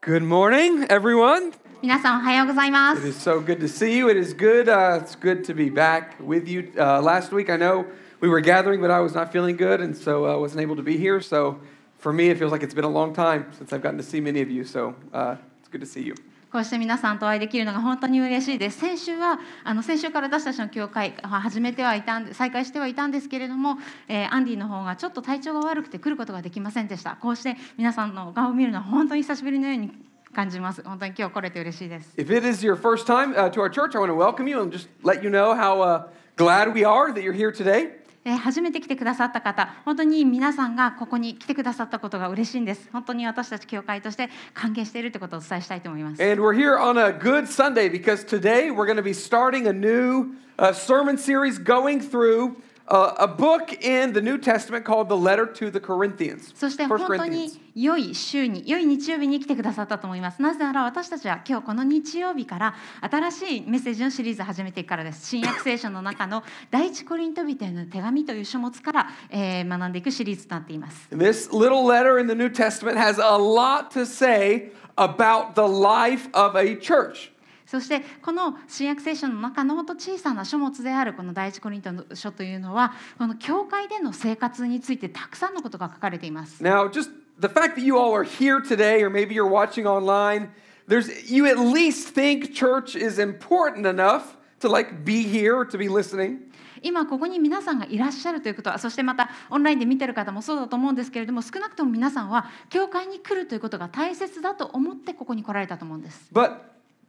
Good morning, everyone. 皆さんおはようございま It す。 is so good to see you. It is good. Uh, it's good to be back with you. Uh, last week, I know we were gathering, but I was not feeling good, and so I uh, wasn't able to be here. So for me, it feels like it's been a long time since I've gotten to see many of you. So uh, it's good to see you. こうして皆さんとお会いできるのが本当に嬉しいです。先週はあの先週から私たちの教会あ始めてはいたん再開してはいたんですけれども、えーアンディの方がちょっと体調が悪くて来ることができませんでした。こうして皆さんの顔を見るのは本当に久しぶりのように感じます。本当に今日来れて嬉しいです。If it is your first time uh, to our church, I want to welcome you and just let you know how uh, glad we are that you're here today. えー初めて来てくださった方、本当に皆さんがここに来てくださったことが嬉しいんです。本当に私たち教会として歓迎しているということをお伝えしたいと思います。And we're here on a good Sunday because today we're going to be starting a new uh, sermon series going through uh, a book in the New Testament called the Letter to the Corinthians. そして本当.に良い週に良い日曜日に来てくださったと思いますなぜなら私たちは今日この日曜日から新しいメッセージのシリーズを始めてからです新約聖書の中の第一コリント人への手紙という書物から、えー学んでいくシリーズとなっています this little letter in the New Testament has a lot to say about the life of a church. そしてこの新約聖書の中のほんと小さな書物であるこの第一コリントの書というのはこの教会での生活についてたくさんのことが書かれています Now, just the fact that you all are here today, or maybe you're watching online, there's you at least think church is important enough to like be here or to be listening. 今ここに皆さんがいらっしゃるということはそしてまたオンラインで見てる方もそうだと思うんですけれども少なくとも皆さんは教会に来るということが大切だと思ってここに来られたと思うんです But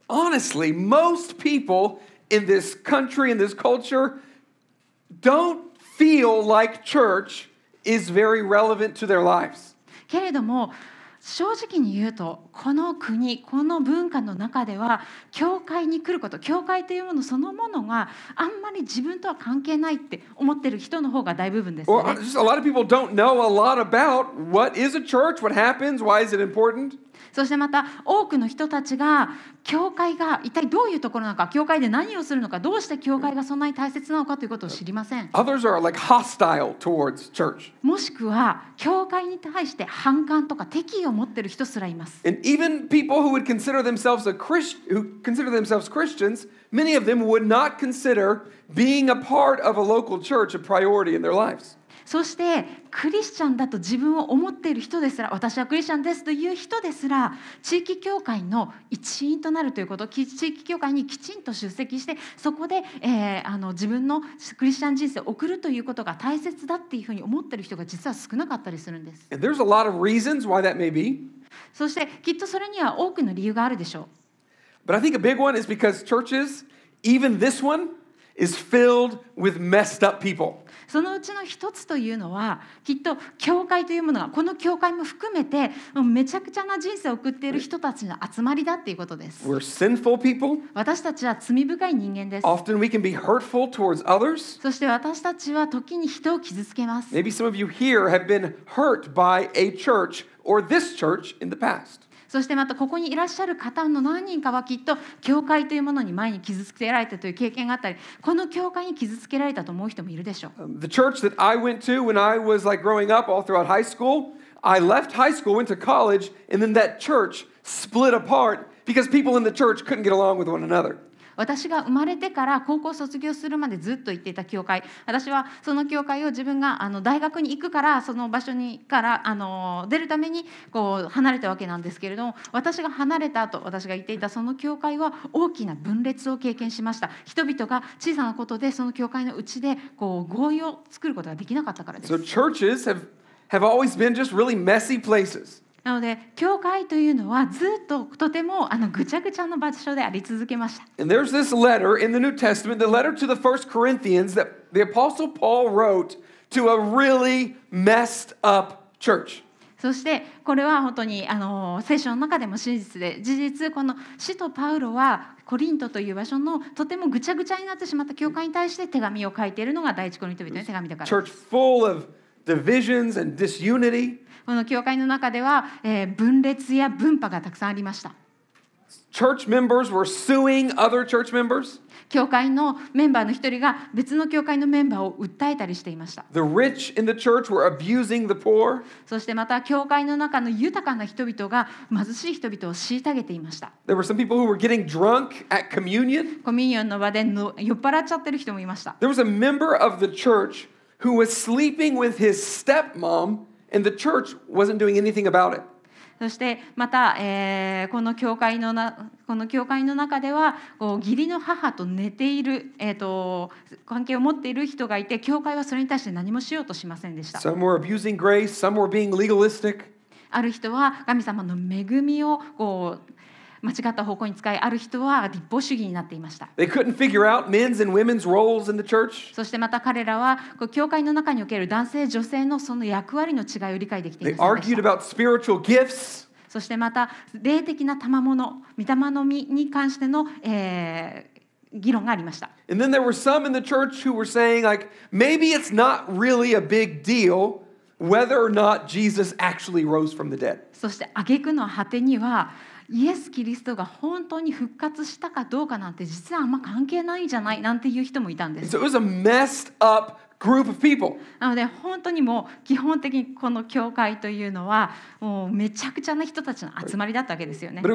honestly, most people in this country, in this culture, don't feel like church is very relevant to their lives. けれども正直に言うと この国この文化の中では教会に来ること教会というものそのものがあんまり自分とは関係ないって思ってる人の方が大部分ですね。just a lot of people don't know a lot about what is a church, what happens, why is it important. そしてまた多くの人たちが教会が一体どういうところなのか教会で何をするのかどうして教会がそんなに大切なのかということを知りません Others are like hostile towards church. もしくは教会に対して反感とか敵意を持ってる人すらいます And even people who would consider themselves a Christ, who consider themselves Christians, many of them would not consider being a part of a local church a priority in their lives. そしてクリスチャンだと自分を思っている人ですら私はクリスチャンですという人ですら地域教会の一員となるということき地域教会にきちんと出席してそこで、えーあの自分のクリスチャン人生を送るということが大切だっていうふうに思っている人が実は少なかったりするんです And there's a lot of reasons why that may be. そしてきっとそれには多くの理由があるでしょう But I think a big one is because churches, even this one, is filled with messed up people. そのうちの一つというのはきっと教会というものがこの教会も含めてめちゃくちゃな人生を送っている人たちの集まりだっていうことです We're sinful people. 私たちは罪深い人間です Often we can be hurtful towards others. そして私たちは時に人を傷つけます Maybe some of you here have been hurt by a church or this church in the past. そしてまたここにいらっしゃる方の何人かはきっと教会というものに前に傷つけられたという経験があったりこの教会に傷つけられたと思う人もいるでしょう Um, the church that I went to when I was like growing up all throughout high school, I left high school, went to college, and then that church split apart because people in the church couldn't get along with one another. 私が生まれてから高校卒業するまでずっと行っていた教会。私はその教会を自分があの大学に行くからその場所にからあの出るためにこう離れたわけなんですけれども私が離れた後私が行っていたその教会は大きな分裂を経験しました。人々が小さなことでその教会のうちでこう合意を作ることができなかったからです。So churches have, have always been just really messy places. なので教会というのはずっととてもあのぐちゃぐちゃの場所であり続けました And there's this letter in the New Testament, the letter to the first Corinthians that the Apostle Paul wrote to a really messed up church. そしてこれは本当にあの聖書の中でも真実で事実この使徒パウロはコリントという場所のとてもぐちゃぐちゃになってしまった教会に対して手紙を書いているのが第一コリント人の手紙だから Church full of divisions and disunity. この教会の中では、えー分裂や分派がたくさんありました church members were suing other church members. 教会のメンバーの一人が別の教会のメンバーを訴えたりしていました The rich in the church were abusing the poor. そしてまた教会の中の豊かな人々が貧しい人々を虐げていました There were some people who were getting drunk at communion. コミュニオンの場での酔っ払っちゃってる人もいました There was a member of the church who was sleeping with his stepmom, and the church wasn't doing anything about it. そしてまた、えーこの教会のなこの教会の中ではこう義理の母と寝ている、えー、と関係を持っている人がいて教会はそれに対して何もしようとしませんでした Some were abusing grace, some were being legalistic. ある人は神様の恵みをこう間違った方向に使いある人は立法主義になっていました。そしてまた彼らは教会の中における男性女性のその役割の違いを理解できていまし。そしてまた霊的な賜物御霊の実に関しての、えー議論がありましたそして挙句の果てにはイエス・キリストが本当に復活したかどうかなんて実はあんま関係ないじゃないなんていう人もいたんです。Group なので本当にもう基本的にこの教会というのはもうめちゃくちゃな人たちの集まりだったわけですよね。で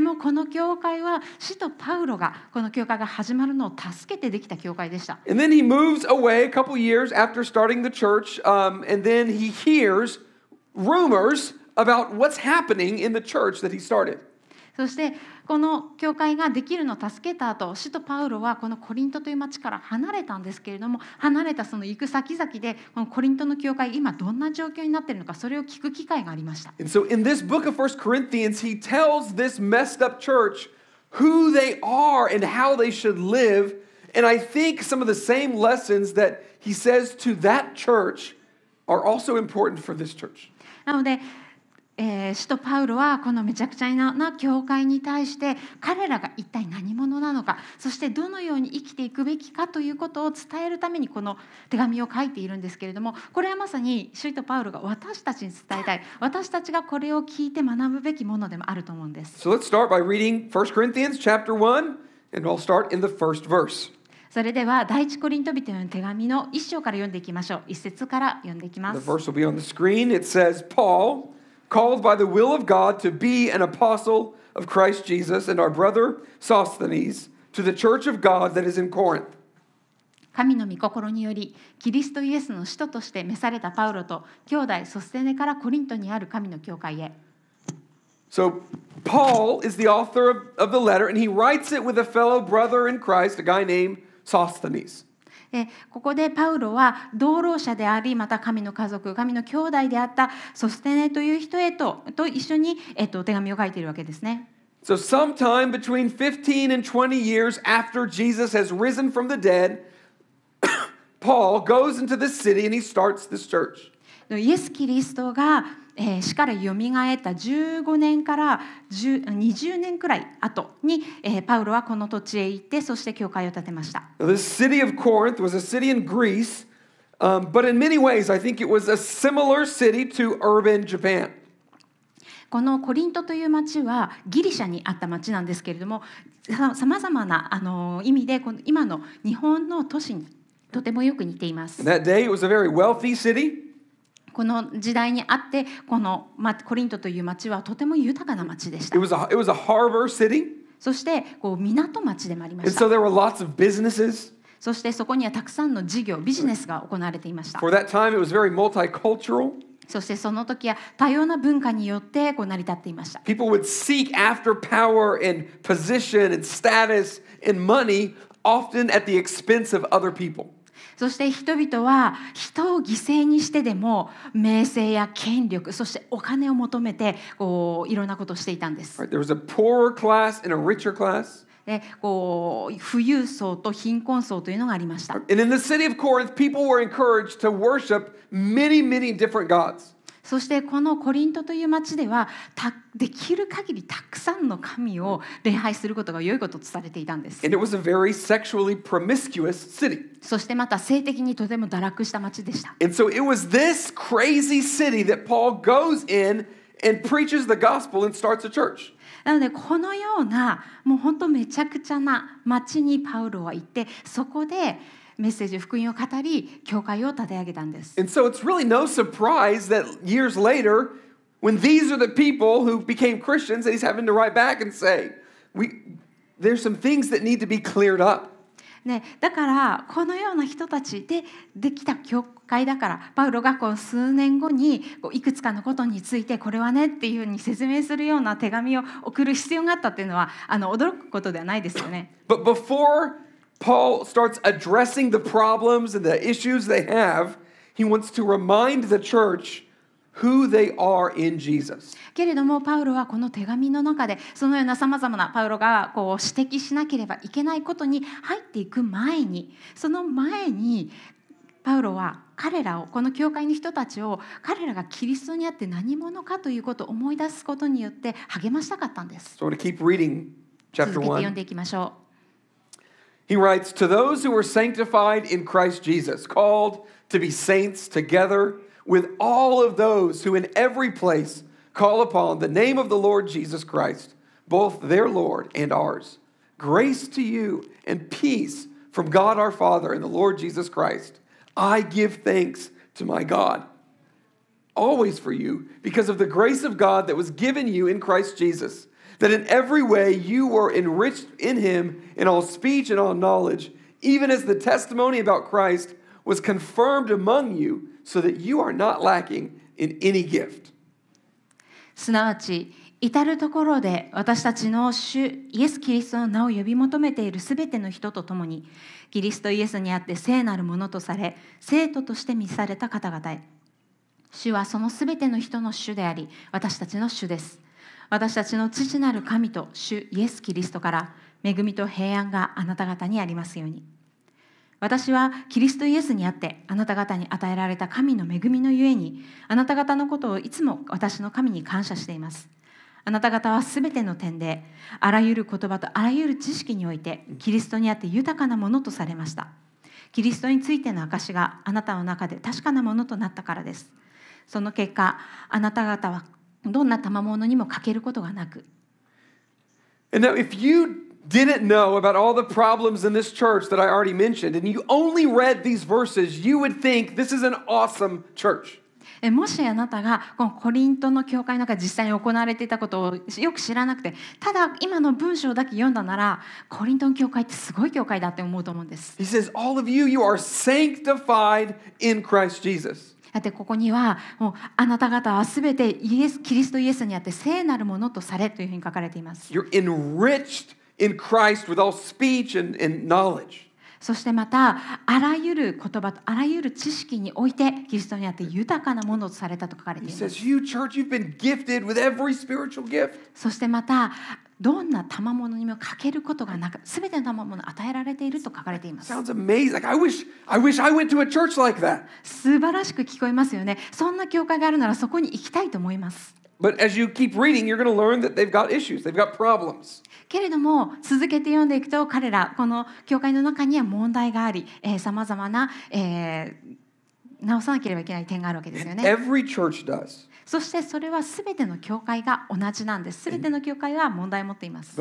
もこの教会は使徒パウロがこの教会が始まるのを助けてできた教会でした。And then he moves away a couple years after starting the church、and then he hears rumors about what's happening in the church that he started. そしてこの教会ができるのを助けた後使徒パウロはこのコリントという町から離れたんですけれども離れたその行く先々でこのコリントの教会今どんな状況になっているのかそれを聞く機会がありました And so in this book of First Corinthians, he tells this messed up church who they are and how they should live. And I think some of the same lessons that he says to that church are also important for this church. なので、えー使徒パウロはこのめちゃくちゃな教会に対して彼らが一体何者なのかそしてどのように生きていくべきかということを伝えるためにこの手紙を書いているんですけれどもこれはまさに使徒パウロが私たちに伝えたい私たちがこれを聞いて学ぶべきものでもあると思うんです。So let's start by reading 1 Corinthians chapter 1, and I'll start in the first verse. それでは第一コリント人への手紙の一章から読んでいきましょう。一節から読んでいきま The す。verse will be on the screen. It says, Paul, called by the will of God to be an apostle of Christ Jesus, and our brother Sosthenes, to the church of God that is in Corinth. 神の御心によりキリストイエスの使徒として召されたパウロと兄弟ソステネからコリントにある神の教会へ So, Paul is the author of, of the letter, and he writes it with a fellow brother in Christ, a guy named Sosthenes. でここでパウロは同労者でありまた神の家族神の兄弟であったソステネという人へとと一緒に、えっと、手紙を書いているわけですね。So, sometime between 15 and 20 years after Jesus has risen from the dead, Paul goes into this city and he starts this church. イエス・キリストが、えー死からよみがえった15年から10 20年くらい後に、えーパウロはこの土地へ行ってそして教会を建てました。Now, this city of Corinth was a city in Greece, um, but in many ways, I think it was a similar city to urban Japan. このコリントという町はギリシャにあった町なんですけれどもさまざまなあの意味でこの今の日本の都市にとてもよく似ています that day, it was a very wealthy city. この時代にあってこの、ま、コリントという町はとても豊かな町でし It た was a, it was a harbor city. そしてこう港町でもありま And した so there were lots of businesses. そしてそこにはたくさんの事業ビジネスが行われていました For that time, it was very multicultural. そしてその時は多様な文化によってこう成り立っていました People would seek after power and position and status and money, often at the expense of other people. そして人々は人を犠牲にしてでも名声や権力そしてお金を求めてこういろんなことをしていたんです。There was a poorer class and a richer class. でこう富裕層と貧困層というのがありました。And in the city of Corinth, people were encouraged to worship many, many different gods. そしてこのコリントという町ではできる限りたくさんの神を礼拝することが良いこととされていたんです。そしてまた性的にとても堕落した町でした。なのでこのようなもう本当めちゃくちゃな町にパウロは行ってそこで。メッセージ福音を語り教会を立て上げたんです。And so it's really no surprise that years later, when these are the people who became Christians, that he's having to write back and say, we, there's some things that need to be cleared up. ね、だからこのような人たちでできた教会だからパウロがこう数年後にこういくつかのことについてこれはねっていうふうに説明するような手紙を送る必要があったっていうのはあの驚くことではないですよね。But before Paul starts addressing the problems and the issues they have, he wants to remind the church who they are in Jesus. けれどもパウロはこの手紙の中でそのようなさまざまなパウロがこう指摘しなければいけないことに入っていく前にその前にパウロは彼らをこの教会の人たちを彼らがキリストにあって何者かということを思い出すことによって励ましたかったんです。So I want to keep reading 続 chapter けて読ん 1. でいきましょ He writes, To those who are sanctified in Christ Jesus, called to be saints together with all of those who in every place call upon the name of the Lord Jesus Christ, both their Lord and ours. Grace to you and peace from God our Father and the Lord Jesus Christ. I give thanks to my God always for you because of the grace of God that was given you in Christ Jesus, that in every way you were enriched in him in all speech and all knowledge, even as the testimony about Christ was confirmed among you, so that you are not lacking in any gift. すなわち至る所で私たちの主イエス・キリストの名を呼び求めているすべての人と共にキリストイエスにあって聖なるものとされ生徒として召された方々へ主はそのすべての人の主であり私たちの主です私たちの父なる神と主イエス・キリストから恵みと平安があなた方にありますように。私はキリストイエスにあってあなた方に与えられた神の恵みのゆえにあなた方のことをいつも私の神に感謝しています。あなた方はすべての点であらゆる言葉とあらゆる知識においてキリストにあって豊かなものとされました。キリストについての証があなたの中で確かなものとなったからです。その結果あなた方はどんな賜物にも欠けることがなく And now, if you didn't know about all the problems in this church that I already mentioned, and you only read these verses, you would think this is an awesome church. えもしあなたがこのコリントの教会の中で実際に行われていたことをよく知らなくてただ今の文章だけ読んだならコリントの教会ってすごい教会だって思うと思うんです He says, All of you, you are sanctified in Christ Jesus. だってここにはもうあなた方は全てイエスキリストイエスにあって聖なるものとされというふうに書かれています You're enriched in Christ with all speech and, and knowledge. そしてまたあらゆる言葉とあらゆる知識においてキリストにあって豊かなものとされたと書かれています says, You, church, you've been gifted with every spiritual gift. そしてまたどんな賜物にも欠けることがなく全ての賜物を与えられていると書かれています Sounds amazing. Like, I wish, I wish I went to a church like that. 素晴らしく聞こえますよねそんな教会があるならそこに行きたいと思います But as you keep reading, you're going to learn that they've got issues, they've got problems. けれども続けて読んでいくと彼らこの教会の中には問題がありさまざまな、えー直さなければいけない点があるわけですよね Every church does. そしてそれはすべての教会が同じなんです。すべての教会は問題を持っています。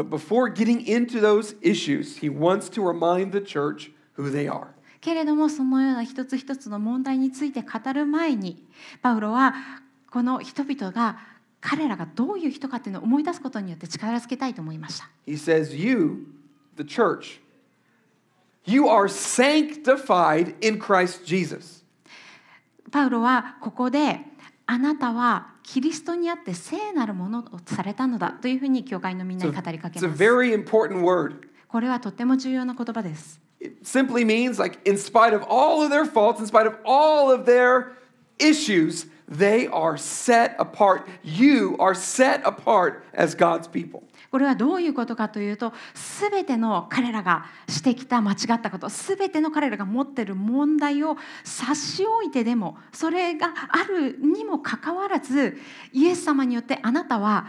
けれども、そのような一つ一つの問題について語る前に、パウロはこの人々が彼らがどういう人かというのを思い出すことによって力をつけたいと思いました。パウロはここで、あなたはキリストにあって聖なるものをされたのだというふうに教会のみんなに語りかけます。これはとっても重要な言葉です。It simply means, like, in spite of all of their faults, in spite of all of their issues, they are set apart. You are set apart as God's people. これはどういうことかというと全ての彼らがしてきた間違ったこと全ての彼らが持っている問題を差し置いてでもそれがあるにもかかわらずイエス様によってあなたは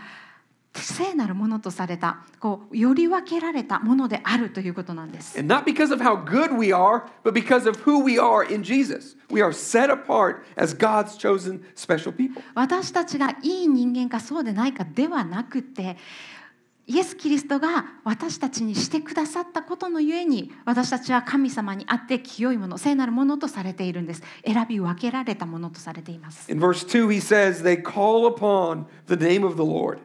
聖なるものとされたこうより分けられたものであるということなんです。And not because of how good we are, but because of who we are in Jesus. We are set apart as God's chosen special people. 私たちがいい人間かそうでないかではなくてイエス・キリストが私たちにしてくださったことのゆえに私たちは神様にあって清いもの聖なるものとされているんです選び分けられたものとされています In verse 2, he says, They call upon the name of the Lord.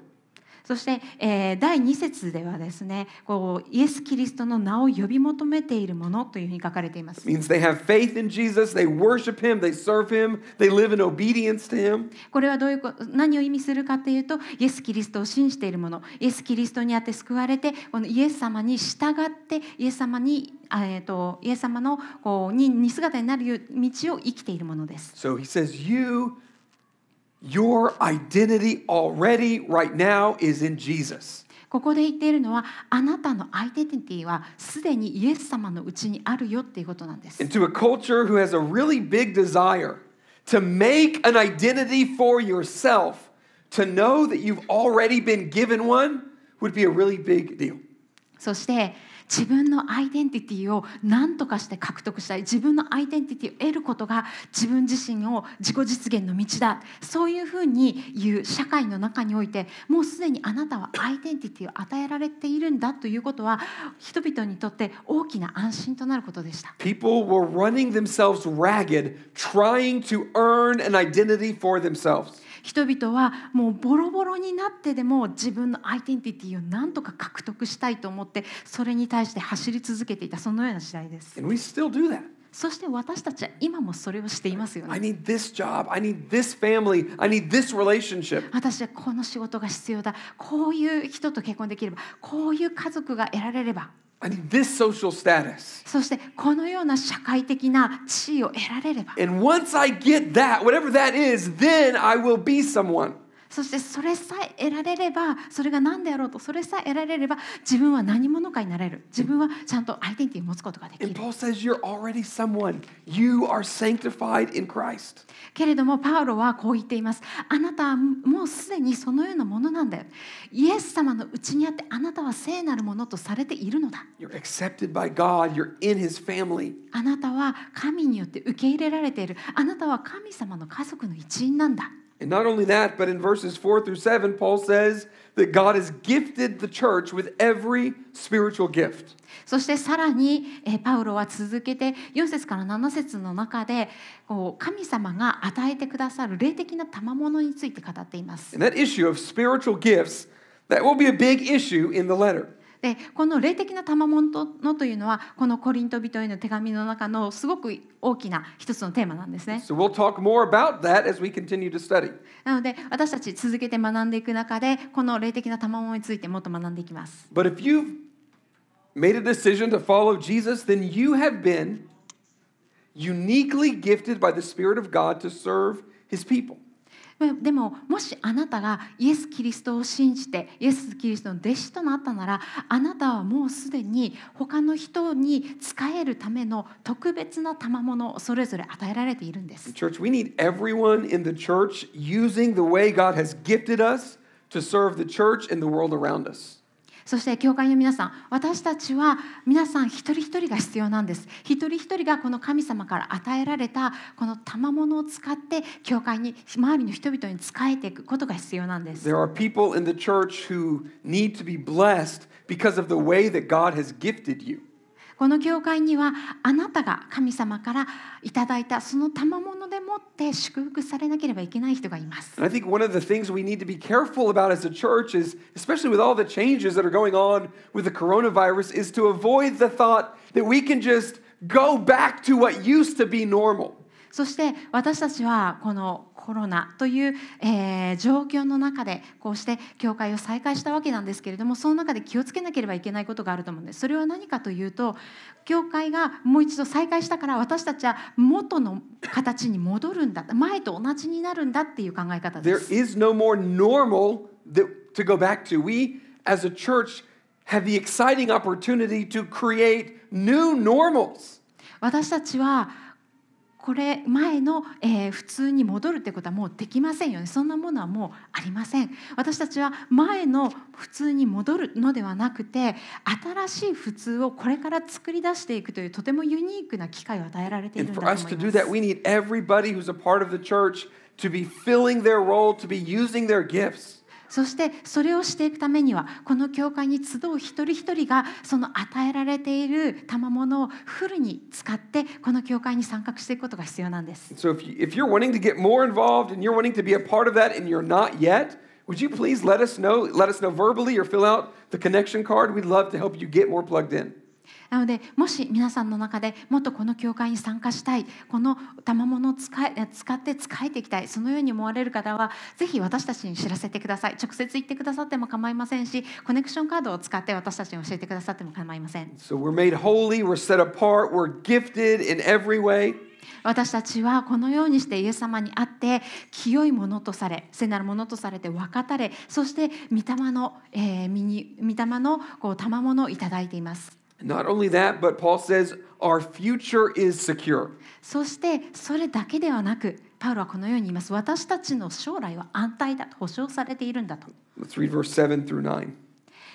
そして、えー第2節ではですねこうイエス・キリストの名を呼び求めているものというふうに書かれています means they have faith in Jesus, they worship him, they serve him, they live in obedience to him. これはどういう何を意味するかというとイエス・キリストを信じている者イエス・キリストにあって救われてこのイエス様に従ってイエス様にあえー、とイエス様のこうに似姿になる道を生きているものです。So he says, You, your identity already right now is in Jesus. ここで言っているのはあなたのアイデンティティはすでにイエス様のうちにあるよっていうことなんです。 Into a culture who has a really big desire to make an identity for yourself, to know that you've already been given one would be a really big deal. そして 自分のアイデンティティを何とかして獲得したい自分のアイデンティティを得ることが自分自身を自己実現の道だそういうふうに言う社会の中においてもうすでにあなたはアイデンティティを与えられているんだということは人々にとって大きな安心となることでした。People were running themselves ragged, trying to earn an identity for themselves. 人々はもうボロボロになってでも自分のアイデンティティを何とか獲得したいと思ってそれに対して走り続けていたそのような時代です。そして私たちは今もそれをしていますよ I ね。need this job. I need this family. I need this relationship. 私はこの仕事が必要だ。こういう人と結婚できれば、こういう家族が得られれば、I need this social status. そしてこのような社会的な地位を得られれば、 And once I get that, whatever that is, then I will be someone. そしてそれさえ得られれば、それが何であろうと、それさえ得られれば、自分は何者かになれる。自分はちゃんとアイデンティティを持つことができる。Paul says, You're already someone. You are sanctified in Christ. けれどもパウロはこう言っていますあなたはもうすでにそのようなものなんだよイエス様のうちにあってあなたは聖なるものとされているのだ You're accepted by God. You're in his family. あなたは神によって受け入れられているあなたは神様の家族の一員なんだ And not only that, but in verses 4 through 7, Paul says that God has gifted the church with every spiritual gift. そしてさらにえーパウロは続けて4節から7節の中でこう神様が与えてくださる霊的な賜物について語っています And that issue of spiritual gifts, that will be a big issue in the letter. でこの霊的な賜物とのというのはこのコリント人への手紙の中のすごく大きな一つのテーマなんですね。So we'll talk more about that as we continue to study. なので私たち続けて学んでいく中でこの霊的な賜物についてもっと学んでいきます。But if you've made a decision to follow Jesus, then you have been uniquely gifted by the Spirit of God to serve his people. でももしあなたがイエス・キリストを信じてイエス・キリストの弟子となったならあなたはもうすでに他の人に仕えるための特別な賜物をそれぞれ与えられているんです。Church, we need everyone in the church using the way God has gifted us to serve the church and the world around us. そして教会の皆さん私たちは皆さん一人一人が必要なんです一人一人がこの神様から与えられたこの賜物を使って教会に周りの人々に仕えていくことが必要なんです There are people in the church who need to be blessed because of the way that God has gifted you. この教会にはあなたが神様からいただいたその賜物でもって祝福されなければいけない人がいます And I think one of the things we need to be careful about as a church is, especially with all the changes that are going on with the coronavirus, is to avoid the thought that we can just go back to what used to be normal. そして私たちはこのコロナという、えー状況の中でこうして教会を再開したわけなんですけれどもその中で気をつけなければいけないことがあると思うんですそれは何かというと教会がもう一度再開したから私たちは元の形に戻るんだ前と同じになるんだっていう考え方で There す is no more normal that, to go back to. We, as a church, have the exciting opportunity to create new normals. 私たちはこれ前の、えー普通に戻るってことはもうできませんよね。そんなものはもうありません。私たちは前の普通に戻るのではなくて新しい普通をこれから作り出していくというとてもユニークな機会を与えられているんだと思います。We need everybody who's a part of the church to be filling their role, to be using their gifts. そしてそれをしていくためにはこの教会に集う一人一人がその与えられている賜物をフルに使ってこの教会に参画していくことが必要なんです。So if, you, if you're wanting to get more involved and you're wanting to be a part of that and you're not yet, would you please let us know? Let us know verbally or fill out the connection card. We'd love to help you get more plugged in. なのでもし皆さんの中でもっとこの教会に参加したいこの賜物を使え使って使えていきたいそのように思われる方はぜひ私たちに知らせてください。直接言ってくださっても構いませんしコネクションカードを使って私たちに教えてくださっても構いません。So we're made holy, we're set apart, we're gifted in every way. 私たちはこのようにしてイエス様にあって清いものとされ聖なるものとされて分かたれそして御霊の、えー身に御霊のこう賜物をいただいています Not only that, but Paul says our future is secure. そしてそれだけではなくパウロはこのように言います私たちの将来は安泰だと保証されているんだと、 Let's read verse 7 through 9.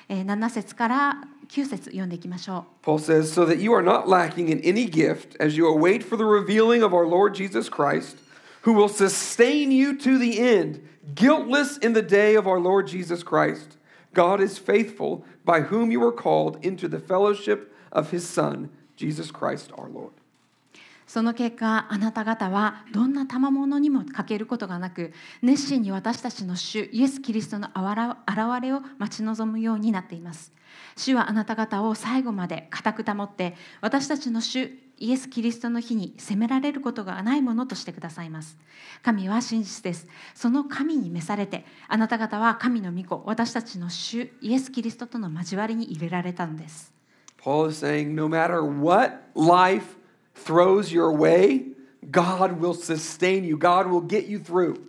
えー7節から9節読んでいきましょう Paul says, So that you are not lacking in any gift as you await for the revealing of our Lord Jesus Christ, who will sustain you to the end, guiltless in the day of our Lord Jesus Christ. God is faithful, by whom you were called into the fellowship of his Son, Jesus Christ our Lord. その結果あなた方はどんな賜物にも欠けることがなく熱心に私たちの主イエス・キリストのあわら現れを待ち望むようになっています主はあなた方を最後まで固く保って私たちの主イエス・キリストの日に責められることがないものとしてくださいます。神は真実です。その神に召されてあなた方は神の御子私たちの主イエス・キリストとの交わりに入れられたのです。Paul is saying, no matter what life throws your way, God will sustain you, God will get you through.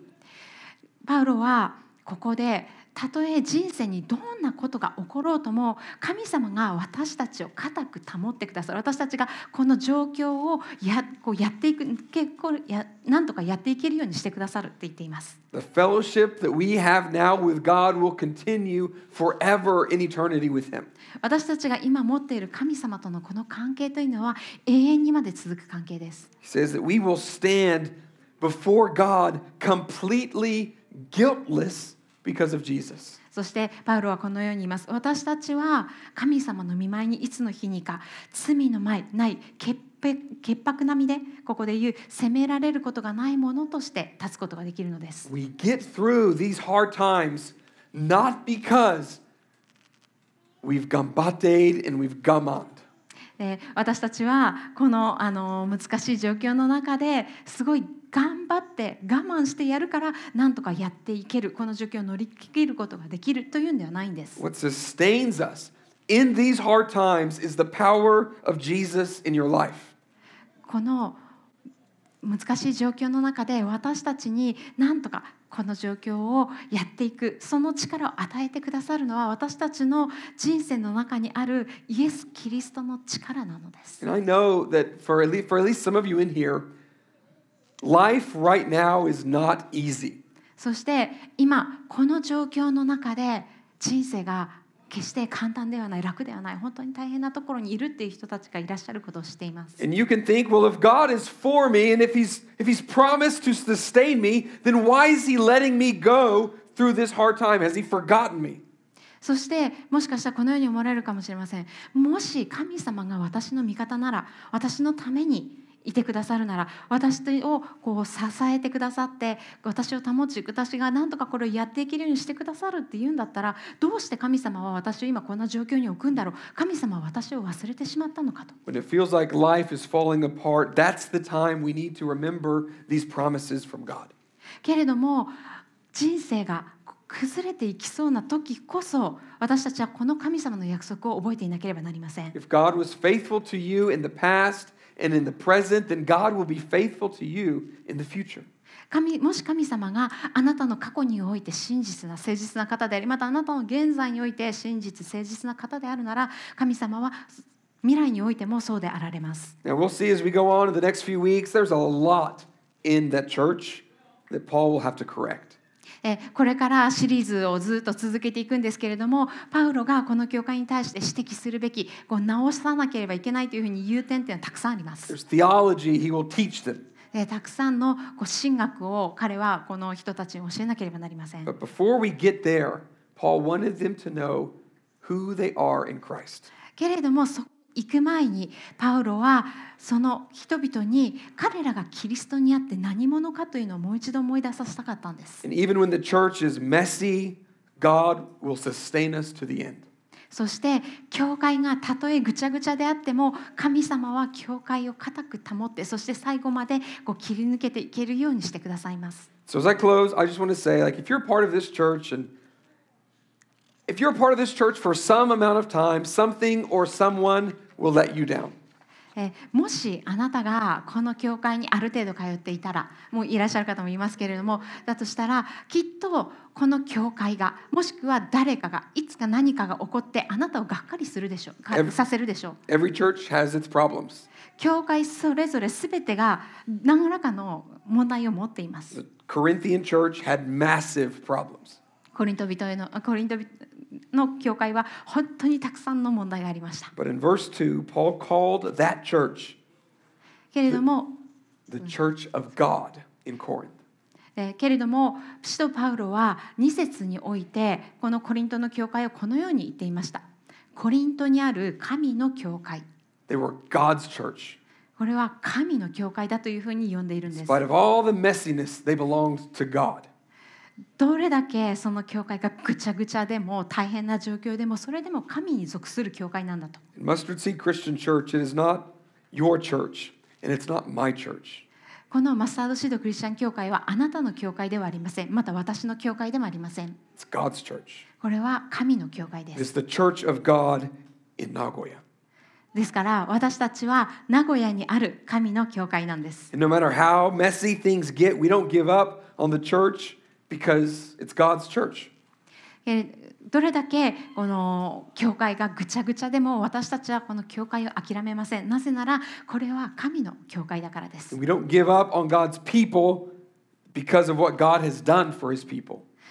パウロはここでたとえ人生にどんなことが起ころうとも神様が私たちを固く保ってくださる私たちがこの状況をやこうやっていく結構やなんとかやっていけるようにしてくださるって言っています。The fellowship that we have now with God will continue forever in eternity with Him. 私たちが今持っている神様とのこの関係というのは永遠にまで続く関係です。He says that we will stand before God completely guiltless because of Jesus. そしてパウロはこのように言います私たちは神様の見舞いにいつの日にか罪の前ない潔白潔白な身でここで言う責められることがないものとして立つことができるのです We get through these hard times not because we've gambated and we've gammoned. で私たちはこのあの難しい状況の中ですごい頑張って我慢してやるからなんとかやっていけるこの状況を乗り切ることができるというんではないんです。What sustains us in these hard times is the power of Jesus in your life. この難しい状況の中で私たちになんとかこの状況をやっていくその力を与えてくださるのは私たちの人生の中にあるイエス・キリストの力なのです。And I know that for at least, for at least some of you in here, Life right now is not easy. そして今この状況の中で人生が決して簡単ではない楽ではない本当に大変なところにいるっていう人たちがいらっしゃることをしています。そしてもしかしたらこのように思われるかもしれません。もし神様が私の味方なら私のために。いてくださるなら私をこう支えてくださって私を保ち私が何とかこれをやっていけるようにしてくださるって言うんだったらどうして神様は私を今こんな状況に置くんだろう？神様は私を忘れてしまったのかと。When it feels like life is falling apart, that's the time we need to remember these promises from God. けれども人生が崩れていきそうな時こそ私たちはこの神様の約束を覚えていなければなりません If God was faithful to you in the past and in the present, then God will be faithful to you in the future. 神もし神様があなたの過去において真実な誠実な方でありまたあなたの現在において真実誠実な方であるなら神様は未来においてもそうであられます。Now, we'll see as we go on in the next few weeks, there's a lot in that church that Paul will have to correct. えこれからシリーズをずっと続けていくんですけれどもパウロがこの教会に対して指摘するべきこう直さなければいけないというふうに言う点っていうのはたくさんあります。たくさんのこう神学を彼はこの人たちに教えなければなりません。But before we get there, Paul wanted them to know who they are in Christ. けれどもそ行く前にパウロはその人々に彼らがキリストにあって何者かというのをもう一度思い出させたかったんです。Messy. そして教会がたとえぐちゃぐちゃであっても神様は教会を固く保ってそして最後までこう切り抜けていけるようにしてくださいます。So as I close, I just want to say, like, if you're part of this church and if you're a part of this church for some amount of time, something or someone will let you down. えーもしあなたがこの教会にある程度通っていたらもういらっしゃる方もいますけれどもだとしたらきっとこの教会がもしくは誰かがいつか何かが起こってあなたをがっかりするでしょうか Every- させるでしょう Every church has its problems. 教会それぞれ全てが何らかの問題を持っています The Corinthian church had massive problems. コリント人へのコリント人の教会は本当にたくさんの問題がありました。けれども、the, けれども、使徒パウロは2節において、このコリントの教会をこのように言っていました。コリントにある神の教会。これは神の教会だというふうに呼んでいるんです。どれだけその教会がぐちゃぐちゃでも大変な状況でもそれでも神に属する教会なんだと Mustard Seed Christian Church, it is not your church and it's not my church. このマスタードシードクリスチャン教会はあなたの教会ではありませんまた私の教会でもありません It's God's church. これは神の教会です is the church of God in Nagoya. ですから私たちは名古屋にある神の教会なんです And no matter how messy things get, we don't give up on the church because it's God's church. どれだけこの教会がぐちゃぐちゃでも私たちはこの教会を諦めません。なぜならこれは神の教会だからです。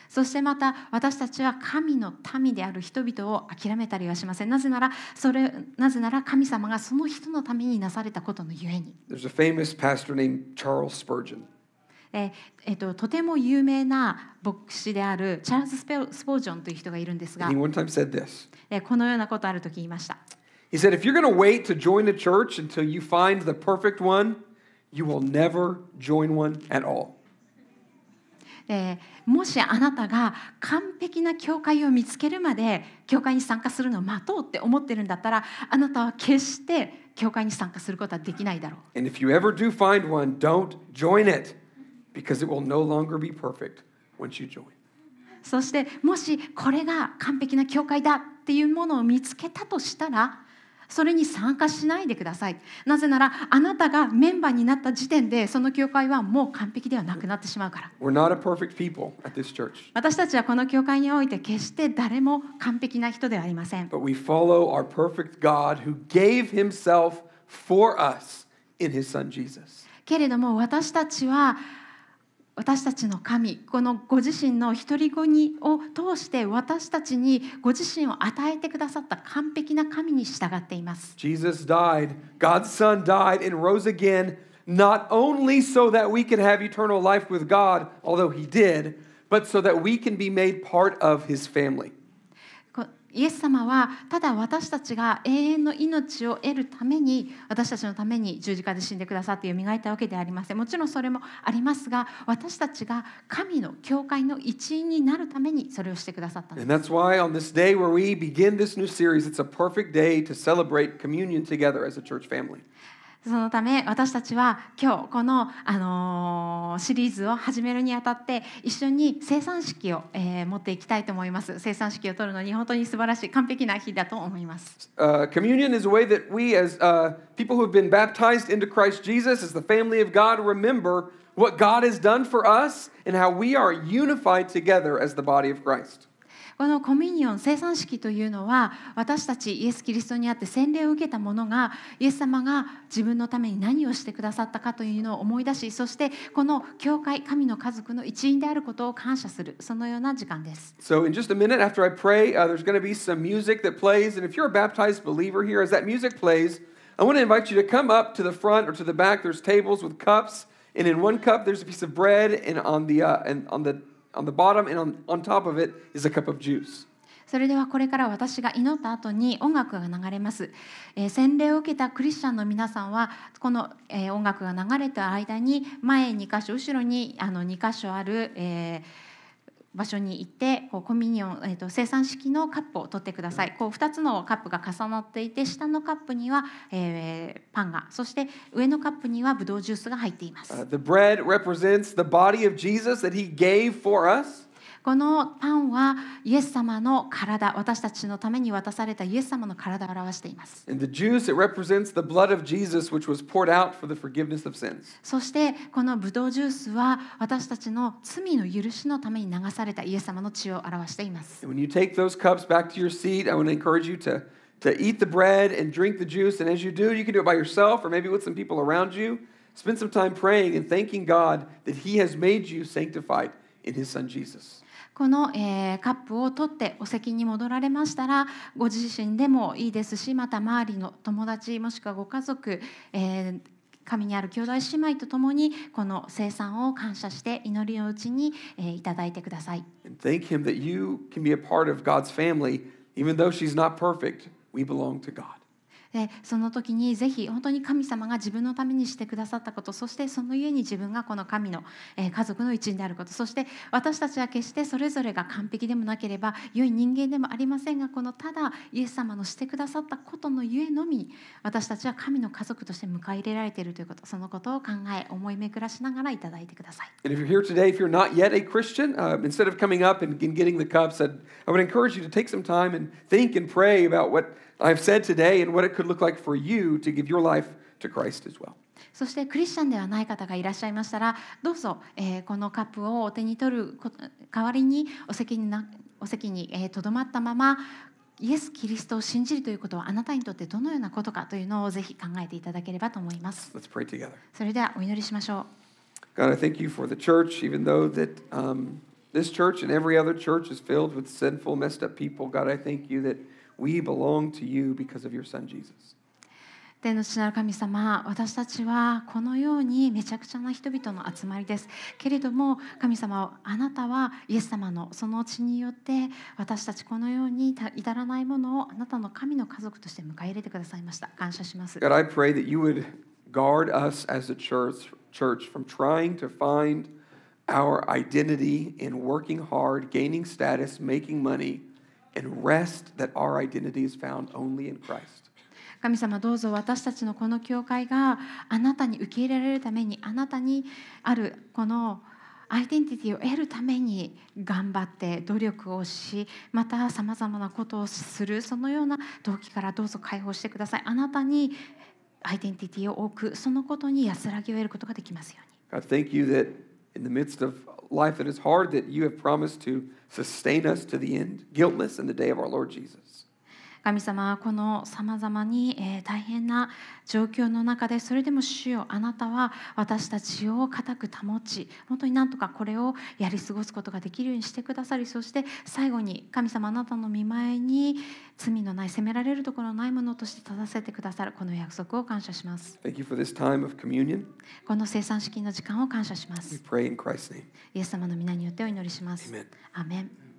そしてまた私たちは神の民である人々を諦めたりはしません。なぜならそれなぜなら神様がその人のためになされたことのゆえに。There's a famous pastor named Charles Spurgeon. えっ、えー、と、とても有名な牧師であるチャールズス,スポージョンという人がいるんですが。えー、このようなことあるとき言いました。He え、もしあなたが完璧な教会を見つけるまで教会に参加するのを待とうって思ってるんだったらあなたは決して教会に参加することはできないだろう。そしてもしこれが完璧な教会だっていうものを見つけたとしたらそれに参加しないでください。なぜならあなたがメンバーになった時点でその教会はもう完璧ではなくなってしまうから。私たちはこの教会において決して誰も完璧な人ではありません。けれども私たちは。私たちの神このご自身の独り子にを通して私たちにご自身を与えてくださった完璧な神に従っています Jesus died, God's son died and rose again, not only so that we can have eternal life with God, although he did, but so that we can be made part of his family. イエス様はただ私たちが永遠の命を得るために私たちのために十字架で死んでくださって蘇ったわけではありませんもちろんそれもありますが私たちが神の教会の一員になるためにそれをしてくださったんです And that's why on this day where we begin this new series, it's a perfect day to celebrate communion together as a church family. そのため私たちは今日この、あのシリーズを始めるにあたって一緒に生産式を、えー持っていきたいと思います生産式を取るのに本当に素晴らしい完璧な日だと思います Uh, communion is a way that we, as uh, people who have been baptized into Christ Jesus, as the family of God, remember what God has done for us and how we are unified together as the body of Christ. このコミュニオン生産式というのは私たちイエス・キリストにあって洗礼を受けた者がイエス様が自分のために何をしてくださったかというのを思い出しそしてこの教会神の家族の一員であることを感謝するそのような時間です。So, in just a minute after I pray, uh, there's going to be some music that plays. And if you're a baptized believer here, as that music plays, I want to invite you to come up to the front or to the back. There's tables with cups, and in one cup there's a piece of bread, and on the uh, and on the on the bottom and on, on top of it is a cup of juice. それではこれから私が祈った後に音楽が流れます、えー洗礼を受けたクリスチャンの皆さんはこの、えー音楽が流れた間に前2箇所後ろにあの2箇所ある、えー場所に行ってこうコミュニオン、えー、と生産式のカップを取ってください。こう2つのカップが重なっていて下のカップには、えーパンがそして上のカップにはブドウジュースが入っています。Uh, the bread represents the body of Jesus that he gave for us. このパンはイエス様の体私たちのために渡されたイエス様の体を表しています And the juice, it represents the blood of Jesus, which was poured out for the forgiveness of sins. そしてこのブドウジュースは私たちの罪の許しのために流されたイエス様の血を表しています。And when you take those cups back to your seat, I want to encourage you to, to eat the bread and drink the juice. And as you do, you can do it by yourself or maybe with some people around you. Spend some time praying and thanking God that He has made you sanctified in His Son Jesus. この、えーカップを取ってお席に戻られましたらご自身でもいいですしまた周りの友達もしくはご家族、えー神にある兄弟姉妹とともにこの生産を感謝して祈りのうちに、えーいただいてください。And thank Him that you can be a part of God's family. Even though she's not perfect, we belong to God. でその時にぜひ本当に神様が自分のためにしてくださったことそしてそのゆえに自分がこの神の、え家族の一員であることそして私たちは決してそれぞれが完璧でもなければ良い人間でもありませんがこのただイエス様のしてくださったことのゆえのみ私たちは神の家族として迎え入れられているということそのことを考え思い巡らしながらいただいてください。And if you're here today, if you're not yet a Christian, uh, instead of coming up and, and getting the cups, I'd, I would encourage you to take some time and think and pray about what I've said today and what it could look like for you to give your life to Christ as well. そしてクリスチャンではない方がいらっしゃいましたらどうぞ、えーこのカップをお手に取る代わりにお席になお席にえーとど、まったままイエス・キリストを信じるということはあなたにとってどのようなことかというのをぜひ考えていただければと思います。Let's pray together. それではお祈りしましょう。God, I thank you for the church, even though that um, this church and every other church is filled with sinful, messed up people. God, I thank you that we belong to you because of your son, Jesus. 天の父なる神様私たちはこのようにめちゃくちゃな人々の集まりですけれども神様あなたはイエス様のその血によって私たちこのように至らないものをあなたの神の家族として迎え入れてくださいました感謝します God, I pray that you would guard us as a church, church from trying to find our identity in working hard, gaining status, making money, and rest that our identity is found only in Christ. 神様どうぞ私たちのこの教会があなたに受け入れられるためにあなたにあるこのアイデンティティを得るために頑張って努力をしまたさまざまなことをするそのような動機からどうぞ解放してくださいあなたにアイデンティティを置くそのことに安らぎを得ることができますように God, thank you that in the midst of life that is hard, that you have promised to sustain us to the end, guiltless in the day of our Lord Jesus. 神様はこのさまざまに、えー大変な状況の中でそれでも主よあなたは私たちを固く保ち本当になんとかこれをやり過ごすことができるようにしてくださりそして最後に神様あなたの見前に罪のない責められるところのないものとして立たせてくださるこの約束を感謝します Thank you for this time of communion. この生産式の時間を感謝しま We す pray in Christ's name. イエス様の皆によってお祈りします Amen. アーメン